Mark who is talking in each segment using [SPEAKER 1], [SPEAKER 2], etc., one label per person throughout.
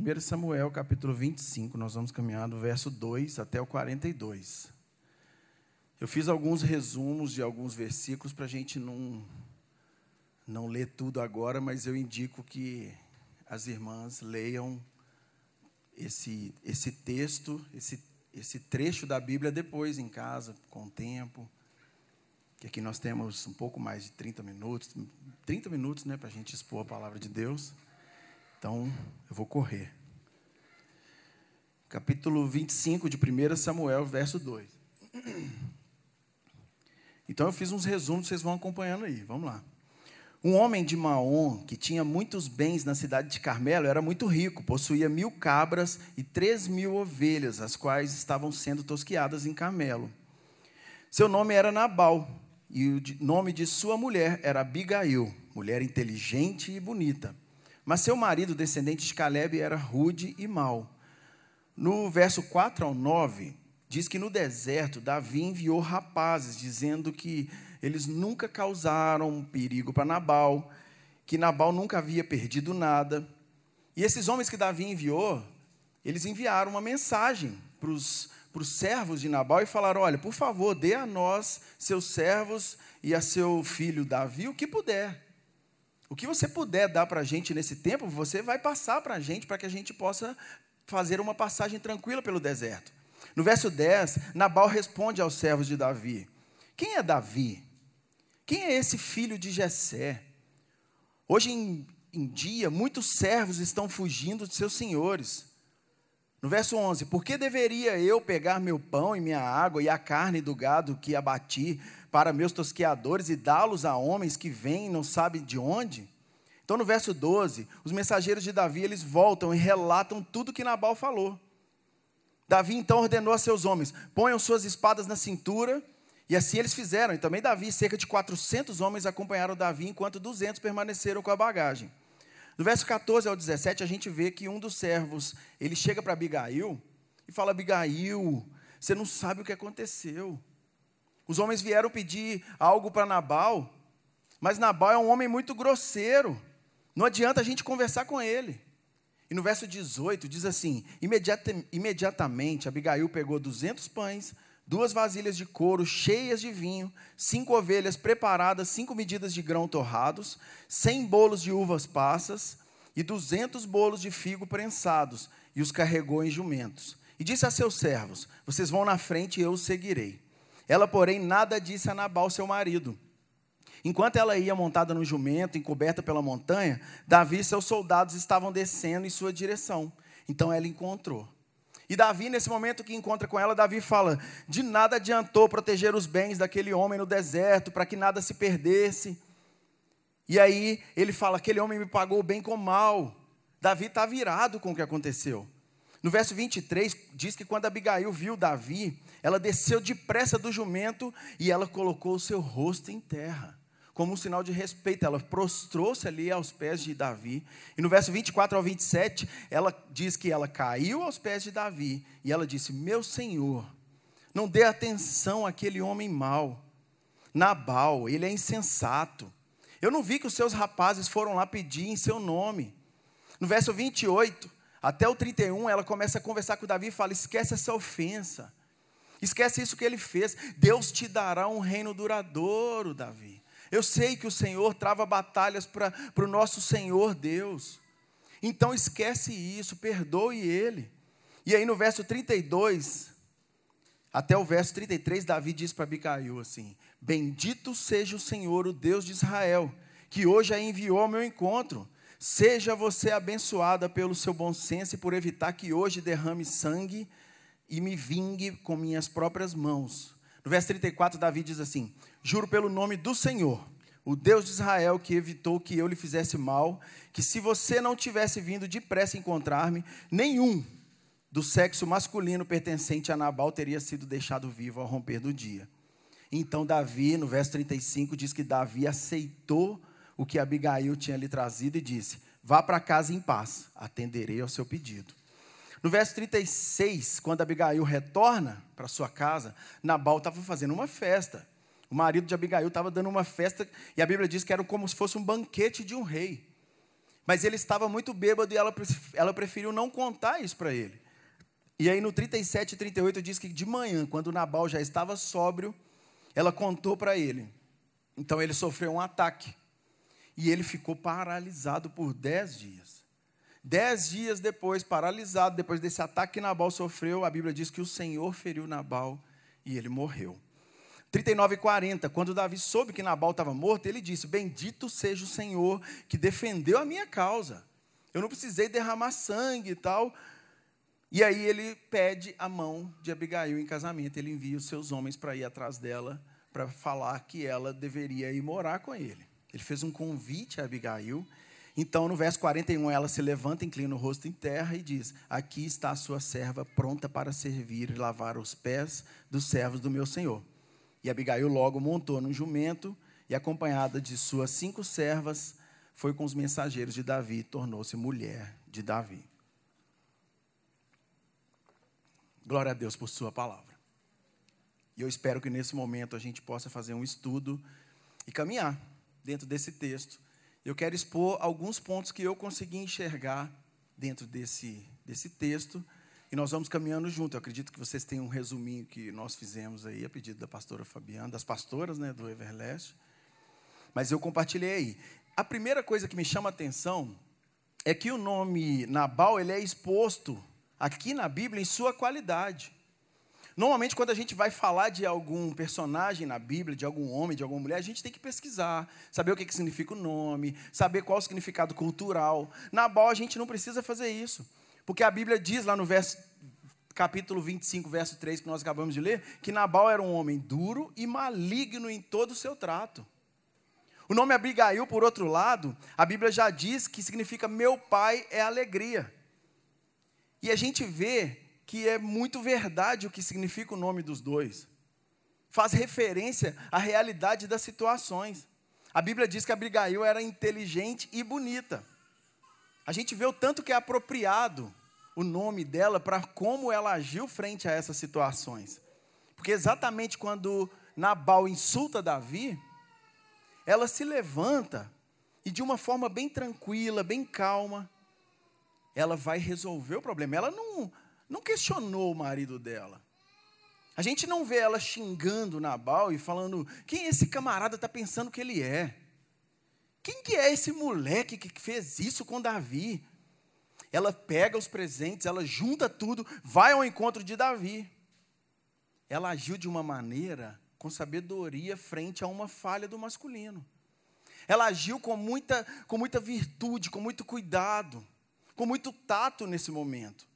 [SPEAKER 1] 1 Samuel, capítulo 25, nós vamos caminhar do verso 2 até o 42. Eu fiz alguns resumos de alguns versículos para a gente não, não ler tudo agora, mas eu indico que as irmãs leiam esse, esse texto, esse, esse trecho da Bíblia depois em casa, com o tempo. Que aqui nós temos um pouco mais de 30 minutos, 30 minutos né, para a gente expor a palavra de Deus. Então, eu vou correr. Capítulo 25 de 1 Samuel, verso 2. Então, eu fiz uns resumos, vocês vão acompanhando aí. Vamos lá. Um homem de Maom, que tinha muitos bens na cidade de Carmelo, era muito rico, possuía mil cabras e três mil ovelhas, as quais estavam sendo tosquiadas em Carmelo. Seu nome era Nabal, e o nome de sua mulher era Abigail, mulher inteligente e bonita. Mas seu marido, descendente de Caleb, era rude e mau. No verso 4 ao 9, diz que no deserto Davi enviou rapazes, dizendo que eles nunca causaram perigo para Nabal, que Nabal nunca havia perdido nada. E esses homens que Davi enviou, eles enviaram uma mensagem para os para os servos de Nabal e falaram: Olha, por favor, dê a nós, seus servos e a seu filho Davi, o que puder. O que você puder dar para a gente nesse tempo, você vai passar para a gente, para que a gente possa fazer uma passagem tranquila pelo deserto. No verso 10, Nabal responde aos servos de Davi: Quem é Davi? Quem é esse filho de Jessé? Hoje em, em dia, muitos servos estão fugindo de seus senhores. No verso 11: Por que deveria eu pegar meu pão e minha água e a carne do gado que abati para meus tosqueadores e dá-los a homens que vêm e não sabem de onde? Então, no verso 12, os mensageiros de Davi eles voltam e relatam tudo que Nabal falou. Davi então ordenou a seus homens: ponham suas espadas na cintura, e assim eles fizeram. E também Davi, cerca de 400 homens acompanharam Davi, enquanto 200 permaneceram com a bagagem. No verso 14 ao 17, a gente vê que um dos servos, ele chega para Abigail e fala: Abigail, você não sabe o que aconteceu. Os homens vieram pedir algo para Nabal, mas Nabal é um homem muito grosseiro. Não adianta a gente conversar com ele. E no verso 18 diz assim: imediatamente Abigail pegou 200 pães, duas vasilhas de couro cheias de vinho, cinco ovelhas preparadas, cinco medidas de grão torrados, cem bolos de uvas passas e duzentos bolos de figo prensados, e os carregou em jumentos. E disse a seus servos: Vocês vão na frente e eu os seguirei. Ela, porém, nada disse a Nabal, seu marido. Enquanto ela ia montada no jumento, encoberta pela montanha, Davi e seus soldados estavam descendo em sua direção. Então ela encontrou. E Davi, nesse momento que encontra com ela, Davi fala: De nada adiantou proteger os bens daquele homem no deserto, para que nada se perdesse. E aí ele fala: Aquele homem me pagou bem com mal. Davi está virado com o que aconteceu. No verso 23, diz que quando Abigail viu Davi, ela desceu depressa do jumento e ela colocou o seu rosto em terra como um sinal de respeito. Ela prostrou-se ali aos pés de Davi. E no verso 24 ao 27, ela diz que ela caiu aos pés de Davi e ela disse: Meu senhor, não dê atenção àquele homem mau. Nabal, ele é insensato. Eu não vi que os seus rapazes foram lá pedir em seu nome. No verso 28 até o 31, ela começa a conversar com Davi e fala: Esquece essa ofensa. Esquece isso que ele fez. Deus te dará um reino duradouro, Davi. Eu sei que o Senhor trava batalhas para o nosso Senhor Deus. Então esquece isso, perdoe Ele. E aí no verso 32, até o verso 33, Davi diz para Abigail assim: Bendito seja o Senhor, o Deus de Israel, que hoje a enviou ao meu encontro. Seja você abençoada pelo seu bom senso e por evitar que hoje derrame sangue e me vingue com minhas próprias mãos. No verso 34, Davi diz assim: Juro pelo nome do Senhor, o Deus de Israel, que evitou que eu lhe fizesse mal, que se você não tivesse vindo depressa encontrar-me, nenhum do sexo masculino pertencente a Nabal teria sido deixado vivo ao romper do dia. Então Davi, no verso 35, diz que Davi aceitou o que Abigail tinha lhe trazido e disse: Vá para casa em paz, atenderei ao seu pedido. No verso 36, quando Abigail retorna para sua casa, Nabal estava fazendo uma festa. O marido de Abigail estava dando uma festa e a Bíblia diz que era como se fosse um banquete de um rei. Mas ele estava muito bêbado e ela, ela preferiu não contar isso para ele. E aí no 37 e 38 diz que de manhã, quando Nabal já estava sóbrio, ela contou para ele. Então ele sofreu um ataque. E ele ficou paralisado por dez dias. Dez dias depois, paralisado, depois desse ataque que Nabal sofreu, a Bíblia diz que o Senhor feriu Nabal e ele morreu. 39 e 40, quando Davi soube que Nabal estava morto, ele disse: Bendito seja o Senhor que defendeu a minha causa. Eu não precisei derramar sangue e tal. E aí ele pede a mão de Abigail em casamento. Ele envia os seus homens para ir atrás dela, para falar que ela deveria ir morar com ele. Ele fez um convite a Abigail. Então, no verso 41, ela se levanta, inclina o rosto em terra e diz: Aqui está a sua serva pronta para servir e lavar os pés dos servos do meu senhor. E Abigail logo montou num jumento e, acompanhada de suas cinco servas, foi com os mensageiros de Davi e tornou-se mulher de Davi. Glória a Deus por Sua palavra. E eu espero que nesse momento a gente possa fazer um estudo e caminhar dentro desse texto. Eu quero expor alguns pontos que eu consegui enxergar dentro desse, desse texto e nós vamos caminhando junto. Eu acredito que vocês têm um resuminho que nós fizemos aí, a pedido da pastora Fabiana, das pastoras né, do Everlast. Mas eu compartilhei aí. A primeira coisa que me chama a atenção é que o nome Nabal ele é exposto aqui na Bíblia em sua qualidade. Normalmente, quando a gente vai falar de algum personagem na Bíblia, de algum homem, de alguma mulher, a gente tem que pesquisar, saber o que, que significa o nome, saber qual o significado cultural. Nabal, a gente não precisa fazer isso. Porque a Bíblia diz lá no verso, capítulo 25, verso 3, que nós acabamos de ler, que Nabal era um homem duro e maligno em todo o seu trato. O nome Abigail, por outro lado, a Bíblia já diz que significa meu pai é alegria. E a gente vê que é muito verdade o que significa o nome dos dois. Faz referência à realidade das situações. A Bíblia diz que Abigail era inteligente e bonita. A gente vê o tanto que é apropriado o nome dela para como ela agiu frente a essas situações. Porque exatamente quando Nabal insulta Davi, ela se levanta e de uma forma bem tranquila, bem calma, ela vai resolver o problema. Ela não, não questionou o marido dela. A gente não vê ela xingando Nabal e falando: quem esse camarada está pensando que ele é? Quem que é esse moleque que fez isso com Davi? ela pega os presentes, ela junta tudo, vai ao encontro de Davi. Ela agiu de uma maneira com sabedoria frente a uma falha do masculino. Ela agiu com muita, com muita virtude, com muito cuidado, com muito tato nesse momento.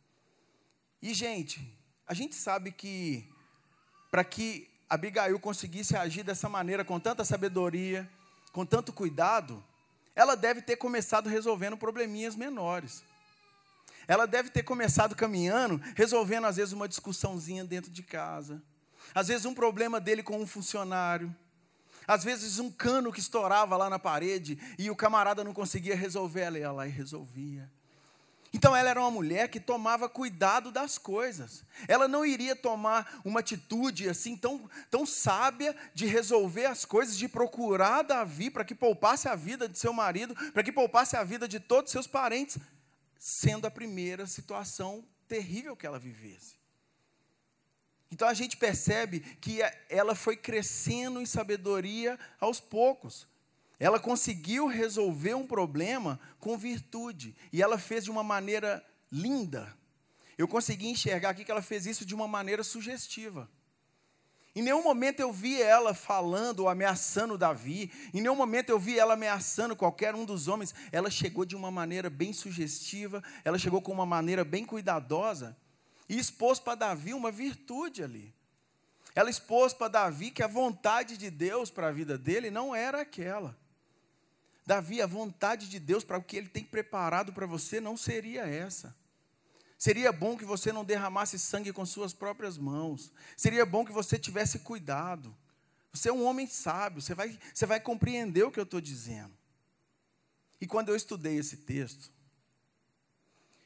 [SPEAKER 1] E, gente, a gente sabe que para que Abigail conseguisse agir dessa maneira, com tanta sabedoria, com tanto cuidado, ela deve ter começado resolvendo probleminhas menores. Ela deve ter começado caminhando, resolvendo às vezes uma discussãozinha dentro de casa, às vezes um problema dele com um funcionário, às vezes um cano que estourava lá na parede e o camarada não conseguia resolver, ela ia lá e resolvia. Então ela era uma mulher que tomava cuidado das coisas. Ela não iria tomar uma atitude assim tão, tão sábia de resolver as coisas, de procurar Davi para que poupasse a vida de seu marido, para que poupasse a vida de todos seus parentes sendo a primeira situação terrível que ela vivesse. Então a gente percebe que ela foi crescendo em sabedoria aos poucos. Ela conseguiu resolver um problema com virtude. E ela fez de uma maneira linda. Eu consegui enxergar aqui que ela fez isso de uma maneira sugestiva. Em nenhum momento eu vi ela falando ou ameaçando Davi. Em nenhum momento eu vi ela ameaçando qualquer um dos homens. Ela chegou de uma maneira bem sugestiva, ela chegou com uma maneira bem cuidadosa e expôs para Davi uma virtude ali. Ela expôs para Davi que a vontade de Deus para a vida dele não era aquela. Davi, a vontade de Deus para o que ele tem preparado para você não seria essa. Seria bom que você não derramasse sangue com suas próprias mãos. Seria bom que você tivesse cuidado. Você é um homem sábio, você vai, você vai compreender o que eu estou dizendo. E quando eu estudei esse texto,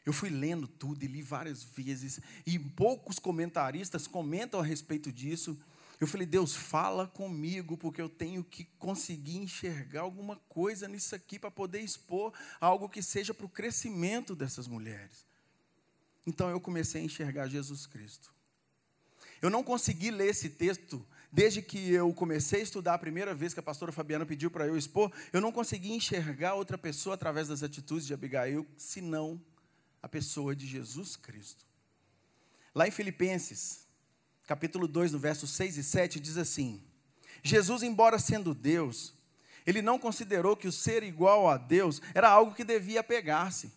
[SPEAKER 1] eu fui lendo tudo e li várias vezes, e poucos comentaristas comentam a respeito disso. Eu falei, Deus, fala comigo, porque eu tenho que conseguir enxergar alguma coisa nisso aqui para poder expor algo que seja para o crescimento dessas mulheres. Então eu comecei a enxergar Jesus Cristo. Eu não consegui ler esse texto desde que eu comecei a estudar a primeira vez que a pastora Fabiana pediu para eu expor, eu não consegui enxergar outra pessoa através das atitudes de Abigail, senão a pessoa de Jesus Cristo. Lá em Filipenses, capítulo 2, no verso 6 e 7, diz assim: Jesus, embora sendo Deus, ele não considerou que o ser igual a Deus era algo que devia pegar-se.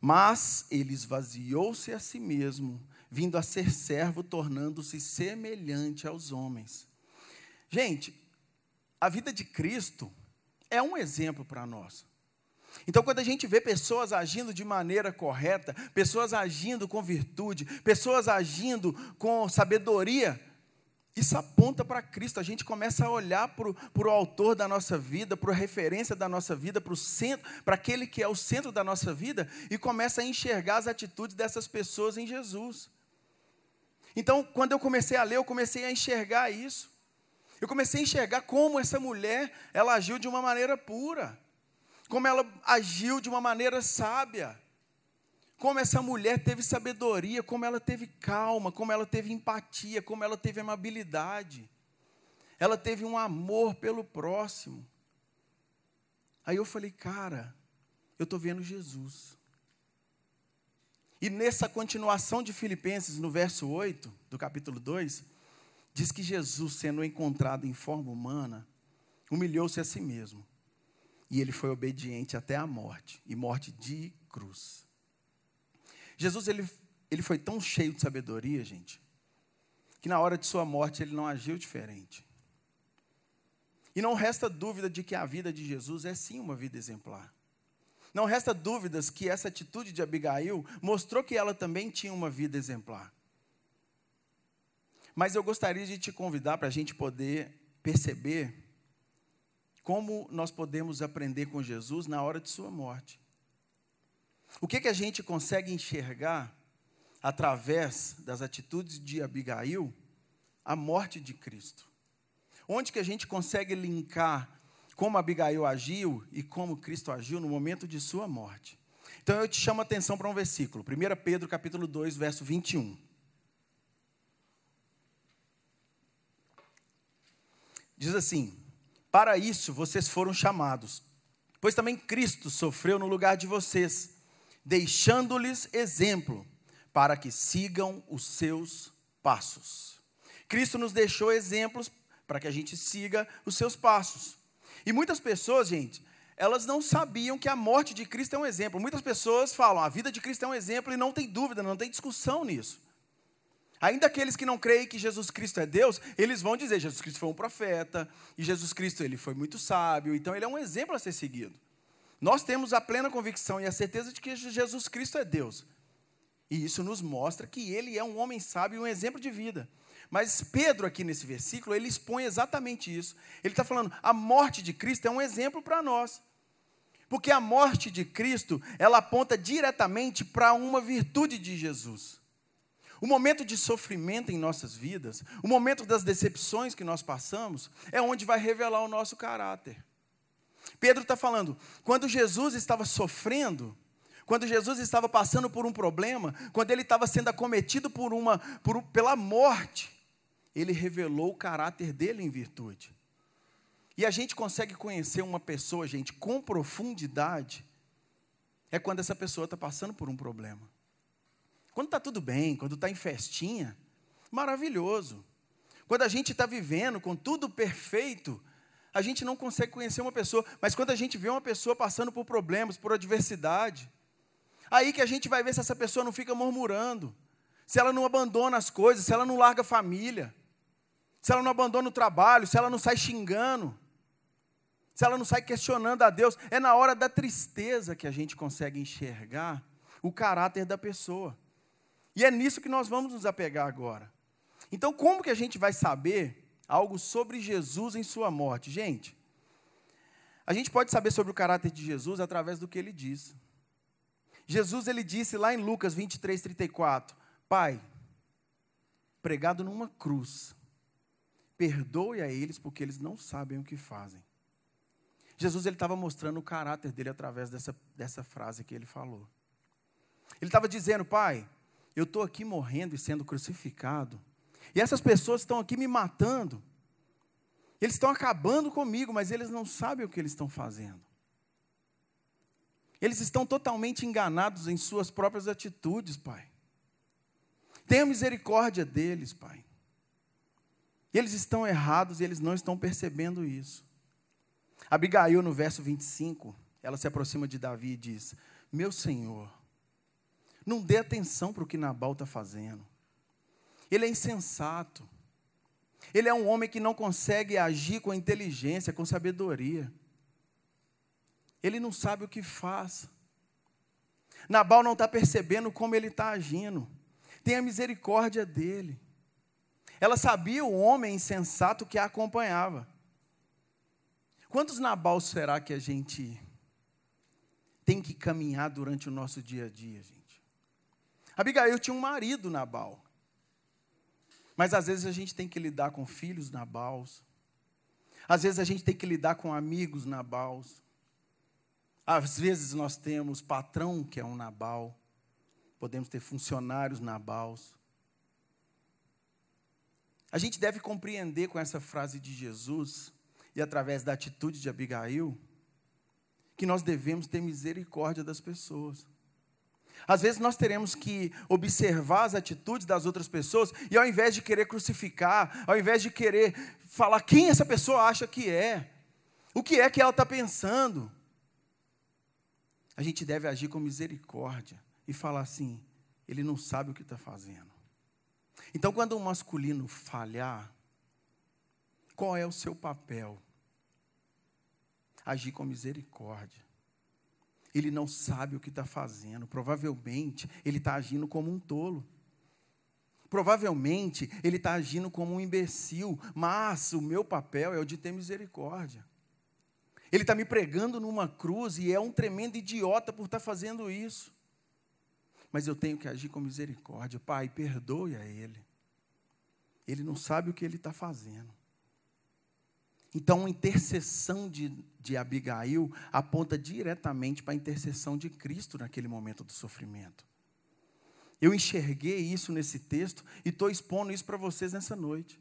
[SPEAKER 1] Mas ele esvaziou-se a si mesmo, vindo a ser servo, tornando-se semelhante aos homens. Gente, a vida de Cristo é um exemplo para nós. Então, quando a gente vê pessoas agindo de maneira correta, pessoas agindo com virtude, pessoas agindo com sabedoria, isso aponta para Cristo. A gente começa a olhar para o autor da nossa vida, para a referência da nossa vida, para o centro, para aquele que é o centro da nossa vida, e começa a enxergar as atitudes dessas pessoas em Jesus. Então, quando eu comecei a ler, eu comecei a enxergar isso. Eu comecei a enxergar como essa mulher, ela agiu de uma maneira pura como ela agiu de uma maneira sábia, como essa mulher teve sabedoria, como ela teve calma, como ela teve empatia, como ela teve amabilidade, ela teve um amor pelo próximo. Aí eu falei, cara, eu estou vendo Jesus. E nessa continuação de Filipenses, no verso 8 do capítulo 2, diz que Jesus, sendo encontrado em forma humana, humilhou-se a si mesmo e ele foi obediente até a morte e morte de cruz. Jesus ele, ele foi tão cheio de sabedoria, gente, que na hora de sua morte ele não agiu diferente. E não resta dúvida de que a vida de Jesus é sim uma vida exemplar. Não resta dúvidas que essa atitude de Abigail mostrou que ela também tinha uma vida exemplar. Mas eu gostaria de te convidar para a gente poder perceber como nós podemos aprender com Jesus na hora de sua morte. O que, que a gente consegue enxergar através das atitudes de Abigail a morte de Cristo? Onde que a gente consegue linkar como Abigail agiu e como Cristo agiu no momento de sua morte? Então eu te chamo a atenção para um versículo, 1 Pedro capítulo 2, verso 21. Diz assim: para isso vocês foram chamados, pois também Cristo sofreu no lugar de vocês, deixando-lhes exemplo, para que sigam os seus passos. Cristo nos deixou exemplos para que a gente siga os seus passos. E muitas pessoas, gente, elas não sabiam que a morte de Cristo é um exemplo. Muitas pessoas falam, a vida de Cristo é um exemplo e não tem dúvida, não tem discussão nisso. Ainda aqueles que não creem que Jesus Cristo é Deus, eles vão dizer: Jesus Cristo foi um profeta, e Jesus Cristo ele foi muito sábio, então ele é um exemplo a ser seguido. Nós temos a plena convicção e a certeza de que Jesus Cristo é Deus. E isso nos mostra que ele é um homem sábio e um exemplo de vida. Mas Pedro, aqui nesse versículo, ele expõe exatamente isso. Ele está falando: a morte de Cristo é um exemplo para nós. Porque a morte de Cristo, ela aponta diretamente para uma virtude de Jesus. O momento de sofrimento em nossas vidas, o momento das decepções que nós passamos, é onde vai revelar o nosso caráter. Pedro está falando, quando Jesus estava sofrendo, quando Jesus estava passando por um problema, quando ele estava sendo acometido por uma, por, pela morte, ele revelou o caráter dele em virtude. E a gente consegue conhecer uma pessoa, gente, com profundidade, é quando essa pessoa está passando por um problema. Quando está tudo bem, quando está em festinha, maravilhoso. Quando a gente está vivendo com tudo perfeito, a gente não consegue conhecer uma pessoa. Mas quando a gente vê uma pessoa passando por problemas, por adversidade, aí que a gente vai ver se essa pessoa não fica murmurando, se ela não abandona as coisas, se ela não larga a família, se ela não abandona o trabalho, se ela não sai xingando, se ela não sai questionando a Deus. É na hora da tristeza que a gente consegue enxergar o caráter da pessoa. E é nisso que nós vamos nos apegar agora. Então, como que a gente vai saber algo sobre Jesus em sua morte? Gente, a gente pode saber sobre o caráter de Jesus através do que ele diz. Jesus ele disse lá em Lucas 23, 34, Pai, pregado numa cruz, perdoe a eles porque eles não sabem o que fazem. Jesus ele estava mostrando o caráter dele através dessa, dessa frase que ele falou. Ele estava dizendo, pai, eu estou aqui morrendo e sendo crucificado, e essas pessoas estão aqui me matando, eles estão acabando comigo, mas eles não sabem o que eles estão fazendo. Eles estão totalmente enganados em suas próprias atitudes, Pai. Tenha misericórdia deles, Pai. Eles estão errados e eles não estão percebendo isso. Abigail, no verso 25, ela se aproxima de Davi e diz: Meu senhor, não dê atenção para o que Nabal está fazendo. Ele é insensato. Ele é um homem que não consegue agir com inteligência, com sabedoria. Ele não sabe o que faz. Nabal não está percebendo como ele está agindo. Tenha misericórdia dele. Ela sabia o homem insensato que a acompanhava. Quantos Nabal será que a gente tem que caminhar durante o nosso dia a dia, gente? Abigail tinha um marido Nabal. Mas às vezes a gente tem que lidar com filhos Nabals. Às vezes a gente tem que lidar com amigos Nabals. Às vezes nós temos patrão que é um Nabal. Podemos ter funcionários Nabals. A gente deve compreender com essa frase de Jesus e através da atitude de Abigail que nós devemos ter misericórdia das pessoas. Às vezes nós teremos que observar as atitudes das outras pessoas e ao invés de querer crucificar, ao invés de querer falar quem essa pessoa acha que é, o que é que ela está pensando, a gente deve agir com misericórdia e falar assim: ele não sabe o que está fazendo. Então, quando o masculino falhar, qual é o seu papel? Agir com misericórdia. Ele não sabe o que está fazendo. Provavelmente ele está agindo como um tolo. Provavelmente ele está agindo como um imbecil. Mas o meu papel é o de ter misericórdia. Ele está me pregando numa cruz e é um tremendo idiota por estar tá fazendo isso. Mas eu tenho que agir com misericórdia. Pai, perdoe a ele. Ele não sabe o que ele está fazendo. Então, a intercessão de, de Abigail aponta diretamente para a intercessão de Cristo naquele momento do sofrimento. Eu enxerguei isso nesse texto e estou expondo isso para vocês nessa noite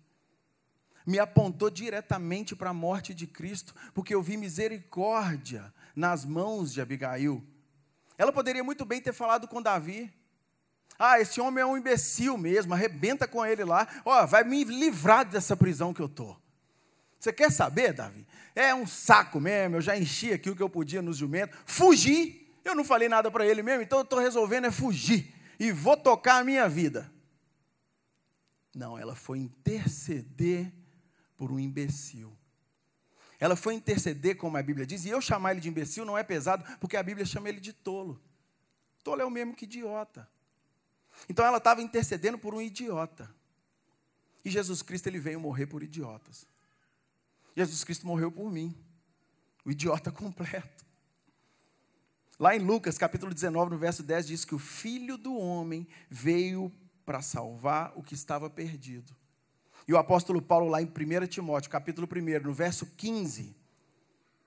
[SPEAKER 1] me apontou diretamente para a morte de Cristo, porque eu vi misericórdia nas mãos de Abigail. Ela poderia muito bem ter falado com Davi. Ah, esse homem é um imbecil mesmo, arrebenta com ele lá. Ó, oh, vai me livrar dessa prisão que eu estou. Você quer saber, Davi? É um saco mesmo, eu já enchi aqui o que eu podia nos jumentos. Fugi. Eu não falei nada para ele mesmo, então eu estou resolvendo é fugir. E vou tocar a minha vida. Não, ela foi interceder por um imbecil. Ela foi interceder, como a Bíblia diz, e eu chamar ele de imbecil não é pesado, porque a Bíblia chama ele de tolo. Tolo é o mesmo que idiota. Então ela estava intercedendo por um idiota. E Jesus Cristo ele veio morrer por idiotas. Jesus Cristo morreu por mim, o idiota completo. Lá em Lucas, capítulo 19, no verso 10, diz que o filho do homem veio para salvar o que estava perdido. E o apóstolo Paulo, lá em 1 Timóteo, capítulo 1, no verso 15,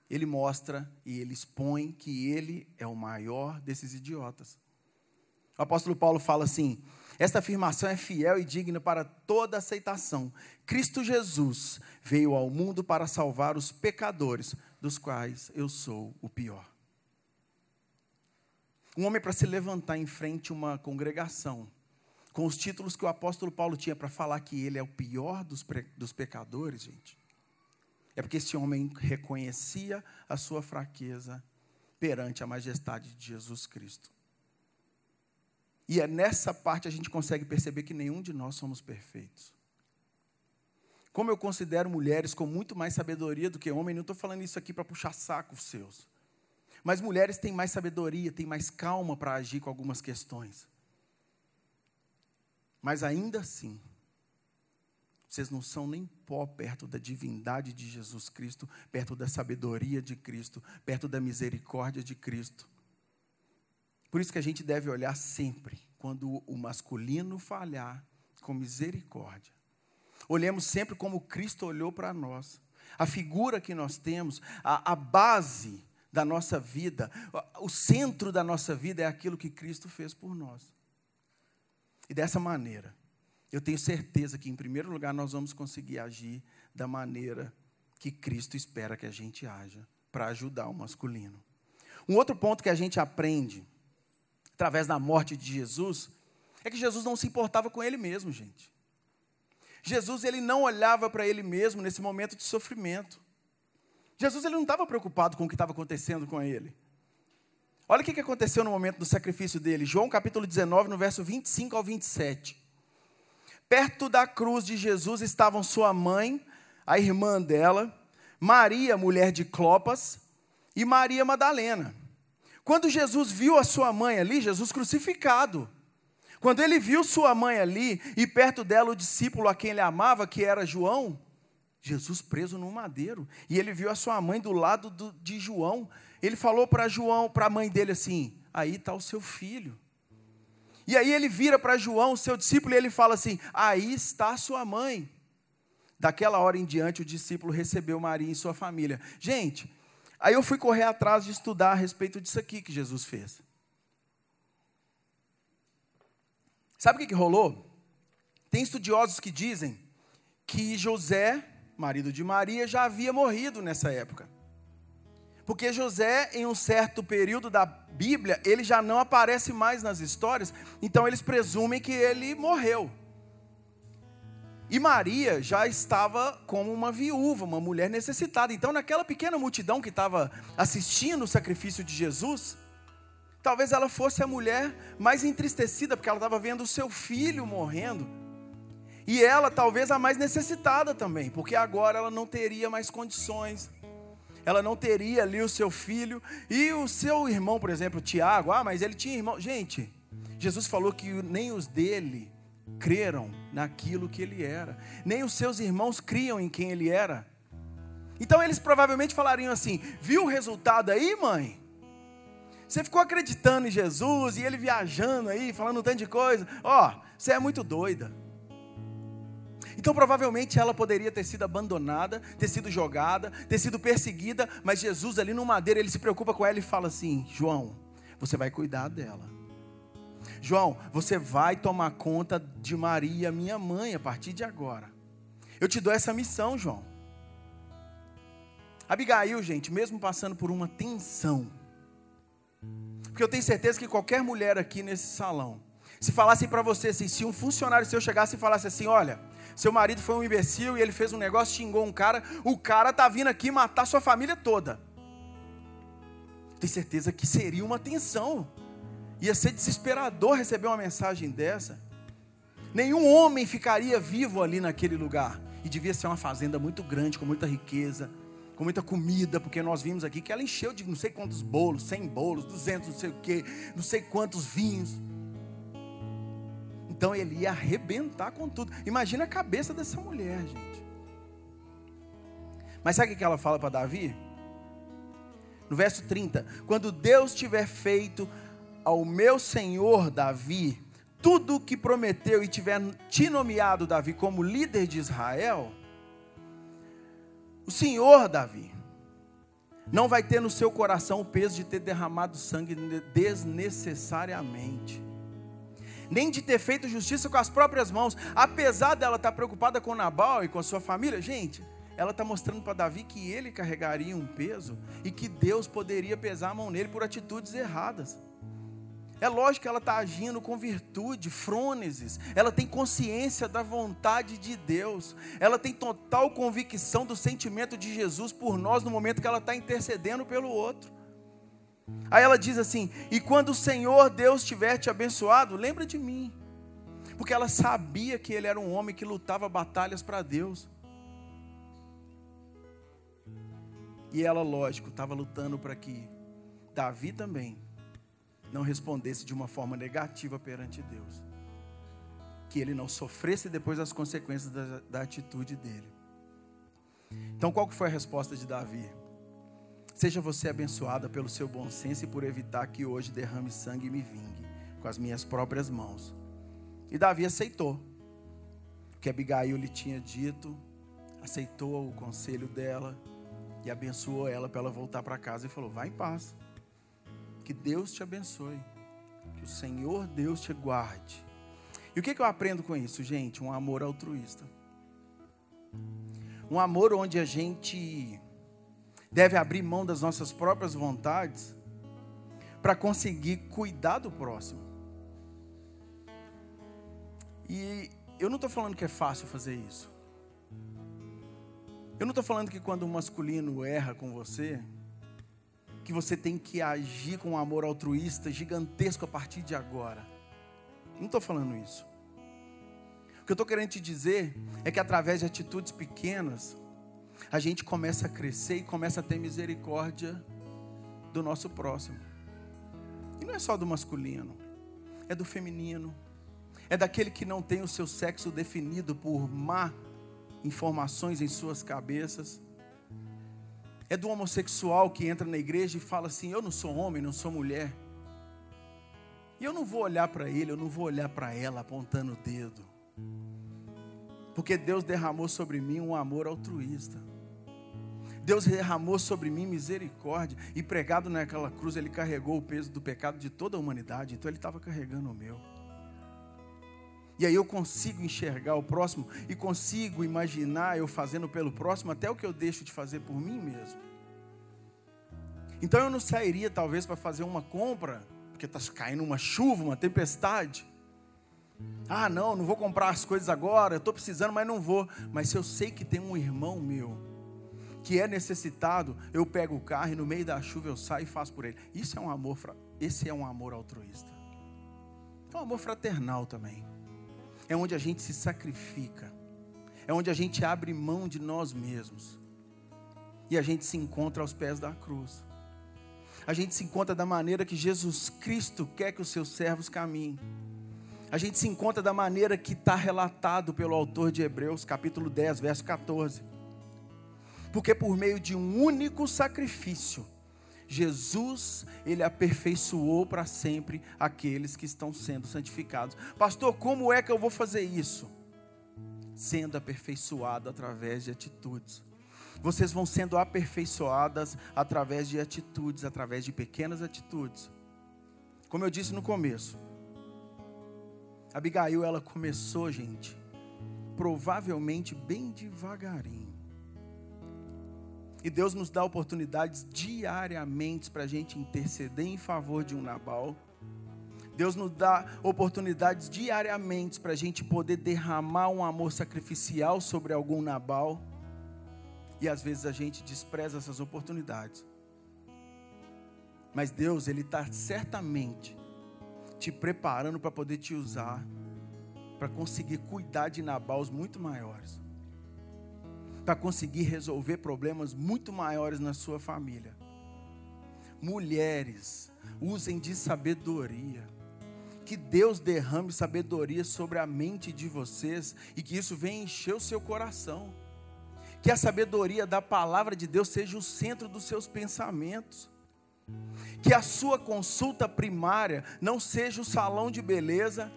[SPEAKER 1] ele mostra e ele expõe que ele é o maior desses idiotas. O apóstolo Paulo fala assim: esta afirmação é fiel e digna para toda aceitação. Cristo Jesus veio ao mundo para salvar os pecadores, dos quais eu sou o pior. Um homem para se levantar em frente a uma congregação com os títulos que o apóstolo Paulo tinha para falar que ele é o pior dos, dos pecadores, gente, é porque esse homem reconhecia a sua fraqueza perante a majestade de Jesus Cristo. E é nessa parte a gente consegue perceber que nenhum de nós somos perfeitos. Como eu considero mulheres com muito mais sabedoria do que homens, não estou falando isso aqui para puxar sacos seus. Mas mulheres têm mais sabedoria, têm mais calma para agir com algumas questões. Mas ainda assim, vocês não são nem pó perto da divindade de Jesus Cristo, perto da sabedoria de Cristo, perto da misericórdia de Cristo. Por isso que a gente deve olhar sempre, quando o masculino falhar, com misericórdia. olhemos sempre como Cristo olhou para nós. A figura que nós temos, a, a base da nossa vida, o centro da nossa vida é aquilo que Cristo fez por nós. E dessa maneira, eu tenho certeza que, em primeiro lugar, nós vamos conseguir agir da maneira que Cristo espera que a gente haja, para ajudar o masculino. Um outro ponto que a gente aprende, através da morte de Jesus, é que Jesus não se importava com ele mesmo, gente. Jesus ele não olhava para ele mesmo nesse momento de sofrimento. Jesus ele não estava preocupado com o que estava acontecendo com ele. Olha o que aconteceu no momento do sacrifício dele. João capítulo 19, no verso 25 ao 27. Perto da cruz de Jesus estavam sua mãe, a irmã dela, Maria, mulher de Clopas, e Maria Madalena. Quando Jesus viu a sua mãe ali, Jesus crucificado, quando ele viu sua mãe ali e perto dela o discípulo a quem ele amava, que era João, Jesus preso no madeiro, e ele viu a sua mãe do lado do, de João, ele falou para João, para a mãe dele assim: aí está o seu filho. E aí ele vira para João, seu discípulo, e ele fala assim: aí está sua mãe. Daquela hora em diante, o discípulo recebeu Maria em sua família. Gente, aí eu fui correr atrás de estudar a respeito disso aqui que Jesus fez. Sabe o que, que rolou? Tem estudiosos que dizem que José, marido de Maria, já havia morrido nessa época. Porque José, em um certo período da Bíblia, ele já não aparece mais nas histórias, então eles presumem que ele morreu. E Maria já estava como uma viúva, uma mulher necessitada. Então, naquela pequena multidão que estava assistindo o sacrifício de Jesus, talvez ela fosse a mulher mais entristecida, porque ela estava vendo o seu filho morrendo. E ela, talvez, a mais necessitada também, porque agora ela não teria mais condições. Ela não teria ali o seu filho. E o seu irmão, por exemplo, Tiago, ah, mas ele tinha irmão. Gente, Jesus falou que nem os dele creram naquilo que ele era, nem os seus irmãos criam em quem ele era. Então eles provavelmente falariam assim: viu o resultado aí, mãe? Você ficou acreditando em Jesus e ele viajando aí, falando um tanto de coisa. Ó, oh, você é muito doida. Então, provavelmente ela poderia ter sido abandonada, ter sido jogada, ter sido perseguida, mas Jesus ali no madeiro, ele se preocupa com ela e fala assim: João, você vai cuidar dela. João, você vai tomar conta de Maria, minha mãe, a partir de agora. Eu te dou essa missão, João. Abigail, gente, mesmo passando por uma tensão, porque eu tenho certeza que qualquer mulher aqui nesse salão, se falassem para você assim, se um funcionário seu chegasse e falasse assim: olha, seu marido foi um imbecil e ele fez um negócio, xingou um cara, o cara tá vindo aqui matar sua família toda. Tenho certeza que seria uma tensão. Ia ser desesperador receber uma mensagem dessa. Nenhum homem ficaria vivo ali naquele lugar. E devia ser uma fazenda muito grande, com muita riqueza, com muita comida, porque nós vimos aqui que ela encheu de não sei quantos bolos, 100 bolos, 200 não sei o quê, não sei quantos vinhos. Então ele ia arrebentar com tudo. Imagina a cabeça dessa mulher, gente. Mas sabe o que ela fala para Davi? No verso 30, quando Deus tiver feito ao meu senhor Davi tudo o que prometeu e tiver te nomeado, Davi, como líder de Israel, o Senhor, Davi, não vai ter no seu coração o peso de ter derramado sangue desnecessariamente, nem de ter feito justiça com as próprias mãos, apesar dela estar preocupada com Nabal e com a sua família. Gente, ela está mostrando para Davi que ele carregaria um peso e que Deus poderia pesar a mão nele por atitudes erradas. É lógico que ela está agindo com virtude, frônesis. Ela tem consciência da vontade de Deus. Ela tem total convicção do sentimento de Jesus por nós no momento que ela está intercedendo pelo outro. Aí ela diz assim: E quando o Senhor Deus tiver te abençoado, lembra de mim. Porque ela sabia que ele era um homem que lutava batalhas para Deus. E ela, lógico, estava lutando para que Davi também não respondesse de uma forma negativa perante Deus. Que ele não sofresse depois as consequências da, da atitude dele. Então, qual que foi a resposta de Davi? Seja você abençoada pelo seu bom senso e por evitar que hoje derrame sangue e me vingue com as minhas próprias mãos. E Davi aceitou. que Abigail lhe tinha dito, aceitou o conselho dela e abençoou ela para ela voltar para casa e falou: Vai em paz. Que Deus te abençoe. Que o Senhor Deus te guarde. E o que, que eu aprendo com isso, gente? Um amor altruísta. Um amor onde a gente deve abrir mão das nossas próprias vontades para conseguir cuidar do próximo. E eu não estou falando que é fácil fazer isso. Eu não estou falando que quando o masculino erra com você, que você tem que agir com um amor altruísta gigantesco a partir de agora. Não estou falando isso. O que eu estou querendo te dizer é que através de atitudes pequenas, a gente começa a crescer e começa a ter misericórdia do nosso próximo. E não é só do masculino, é do feminino, é daquele que não tem o seu sexo definido por má informações em suas cabeças. É do homossexual que entra na igreja e fala assim: Eu não sou homem, não sou mulher. E eu não vou olhar para ele, eu não vou olhar para ela apontando o dedo. Porque Deus derramou sobre mim um amor altruísta. Deus derramou sobre mim misericórdia. E pregado naquela cruz, Ele carregou o peso do pecado de toda a humanidade. Então Ele estava carregando o meu. E aí eu consigo enxergar o próximo e consigo imaginar eu fazendo pelo próximo até o que eu deixo de fazer por mim mesmo. Então eu não sairia talvez para fazer uma compra, porque está caindo uma chuva, uma tempestade. Ah, não, não vou comprar as coisas agora, estou precisando, mas não vou. Mas se eu sei que tem um irmão meu que é necessitado, eu pego o carro e no meio da chuva eu saio e faço por ele. Isso é um amor, esse é um amor altruísta. É um amor fraternal também é onde a gente se sacrifica, é onde a gente abre mão de nós mesmos e a gente se encontra aos pés da cruz. A gente se encontra da maneira que Jesus Cristo quer que os seus servos caminhem. A gente se encontra da maneira que está relatado pelo autor de Hebreus, capítulo 10, verso 14. Porque por meio de um único sacrifício, Jesus, ele aperfeiçoou para sempre aqueles que estão sendo santificados. Pastor, como é que eu vou fazer isso? Sendo aperfeiçoado através de atitudes. Vocês vão sendo aperfeiçoadas através de atitudes, através de pequenas atitudes. Como eu disse no começo, Abigail, ela começou, gente, provavelmente bem devagarinho. E Deus nos dá oportunidades diariamente para a gente interceder em favor de um Nabal. Deus nos dá oportunidades diariamente para a gente poder derramar um amor sacrificial sobre algum Nabal. E às vezes a gente despreza essas oportunidades. Mas Deus, Ele está certamente te preparando para poder te usar, para conseguir cuidar de Nabals muito maiores para conseguir resolver problemas muito maiores na sua família. Mulheres, usem de sabedoria. Que Deus derrame sabedoria sobre a mente de vocês e que isso venha encher o seu coração. Que a sabedoria da palavra de Deus seja o centro dos seus pensamentos. Que a sua consulta primária não seja o salão de beleza,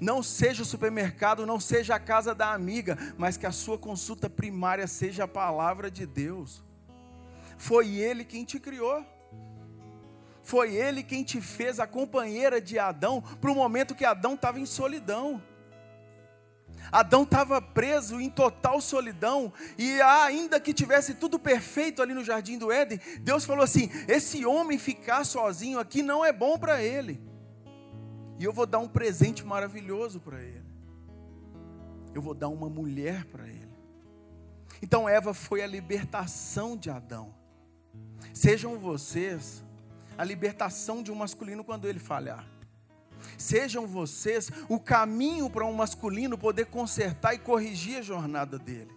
[SPEAKER 1] não seja o supermercado, não seja a casa da amiga, mas que a sua consulta primária seja a palavra de Deus. Foi Ele quem te criou. Foi Ele quem te fez a companheira de Adão para o momento que Adão estava em solidão. Adão estava preso em total solidão, e ainda que tivesse tudo perfeito ali no jardim do Éden, Deus falou assim: esse homem ficar sozinho aqui não é bom para ele. E eu vou dar um presente maravilhoso para ele. Eu vou dar uma mulher para ele. Então Eva foi a libertação de Adão. Sejam vocês a libertação de um masculino quando ele falhar. Sejam vocês o caminho para um masculino poder consertar e corrigir a jornada dele.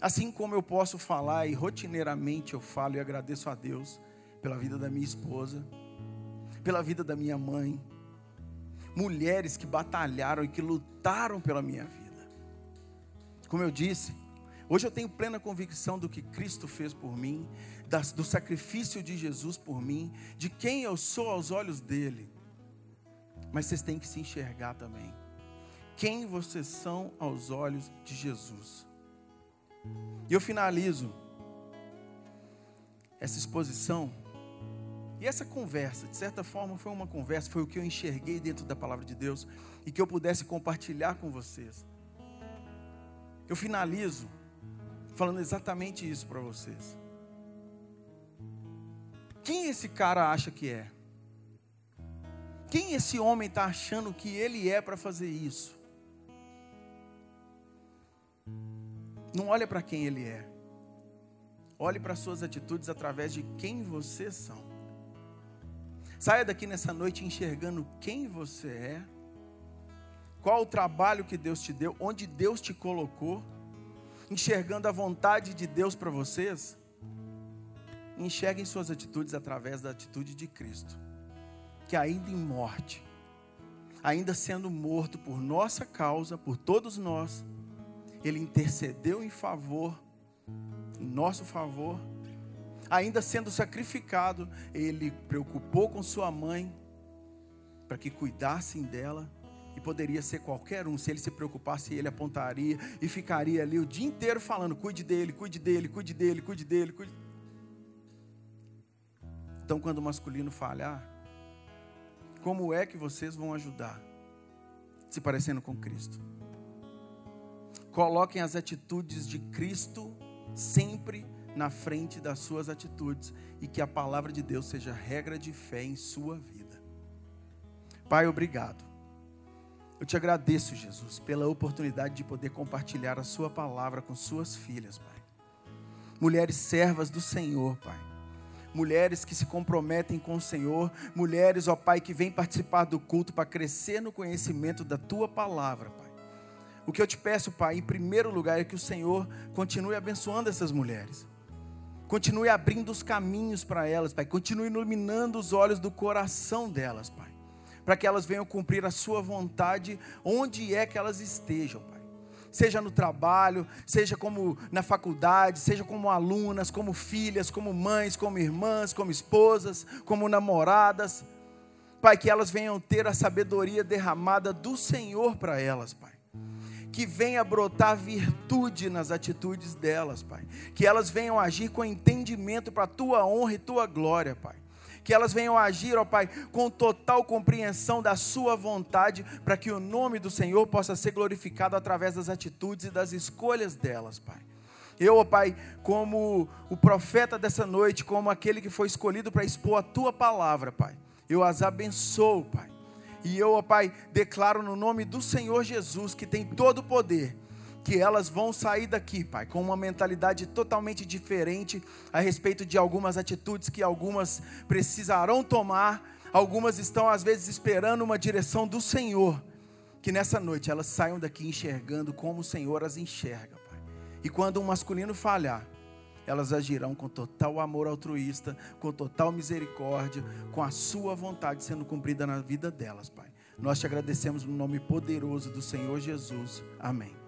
[SPEAKER 1] Assim como eu posso falar e rotineiramente eu falo e agradeço a Deus pela vida da minha esposa, pela vida da minha mãe, mulheres que batalharam e que lutaram pela minha vida. Como eu disse, hoje eu tenho plena convicção do que Cristo fez por mim, do sacrifício de Jesus por mim, de quem eu sou aos olhos dele. Mas vocês têm que se enxergar também. quem vocês são aos olhos de Jesus. E eu finalizo essa exposição e essa conversa, de certa forma, foi uma conversa, foi o que eu enxerguei dentro da palavra de Deus e que eu pudesse compartilhar com vocês. Eu finalizo falando exatamente isso para vocês. Quem esse cara acha que é? Quem esse homem está achando que ele é para fazer isso? Não olha para quem ele é. Olhe para suas atitudes através de quem vocês são. Saia daqui nessa noite enxergando quem você é, qual o trabalho que Deus te deu, onde Deus te colocou, enxergando a vontade de Deus para vocês. Enxerguem suas atitudes através da atitude de Cristo, que ainda em morte, ainda sendo morto por nossa causa, por todos nós, ele intercedeu em favor, em nosso favor, ainda sendo sacrificado, ele preocupou com sua mãe para que cuidassem dela. E poderia ser qualquer um, se ele se preocupasse, ele apontaria e ficaria ali o dia inteiro falando: cuide dele, cuide dele, cuide dele, cuide dele, cuide. Então, quando o masculino falhar, como é que vocês vão ajudar? Se parecendo com Cristo. Coloquem as atitudes de Cristo sempre na frente das suas atitudes e que a palavra de Deus seja regra de fé em sua vida. Pai, obrigado. Eu te agradeço, Jesus, pela oportunidade de poder compartilhar a Sua palavra com Suas filhas, Pai. Mulheres servas do Senhor, Pai. Mulheres que se comprometem com o Senhor. Mulheres, ó Pai, que vêm participar do culto para crescer no conhecimento da Tua palavra, Pai. O que eu te peço, Pai, em primeiro lugar, é que o Senhor continue abençoando essas mulheres. Continue abrindo os caminhos para elas, Pai. Continue iluminando os olhos do coração delas, Pai. Para que elas venham cumprir a Sua vontade onde é que elas estejam, Pai. Seja no trabalho, seja como na faculdade, seja como alunas, como filhas, como mães, como irmãs, como esposas, como namoradas. Pai, que elas venham ter a sabedoria derramada do Senhor para elas, Pai que venha brotar virtude nas atitudes delas, Pai. Que elas venham agir com entendimento para a tua honra e tua glória, Pai. Que elas venham agir, ó Pai, com total compreensão da Sua vontade, para que o nome do Senhor possa ser glorificado através das atitudes e das escolhas delas, Pai. Eu, ó Pai, como o profeta dessa noite, como aquele que foi escolhido para expor a Tua palavra, Pai, eu as abençoo, Pai e eu, ó Pai, declaro no nome do Senhor Jesus, que tem todo o poder, que elas vão sair daqui, Pai, com uma mentalidade totalmente diferente a respeito de algumas atitudes que algumas precisarão tomar, algumas estão às vezes esperando uma direção do Senhor. Que nessa noite elas saiam daqui enxergando como o Senhor as enxerga, Pai. E quando um masculino falhar, elas agirão com total amor altruísta, com total misericórdia, com a sua vontade sendo cumprida na vida delas, Pai. Nós te agradecemos no nome poderoso do Senhor Jesus. Amém.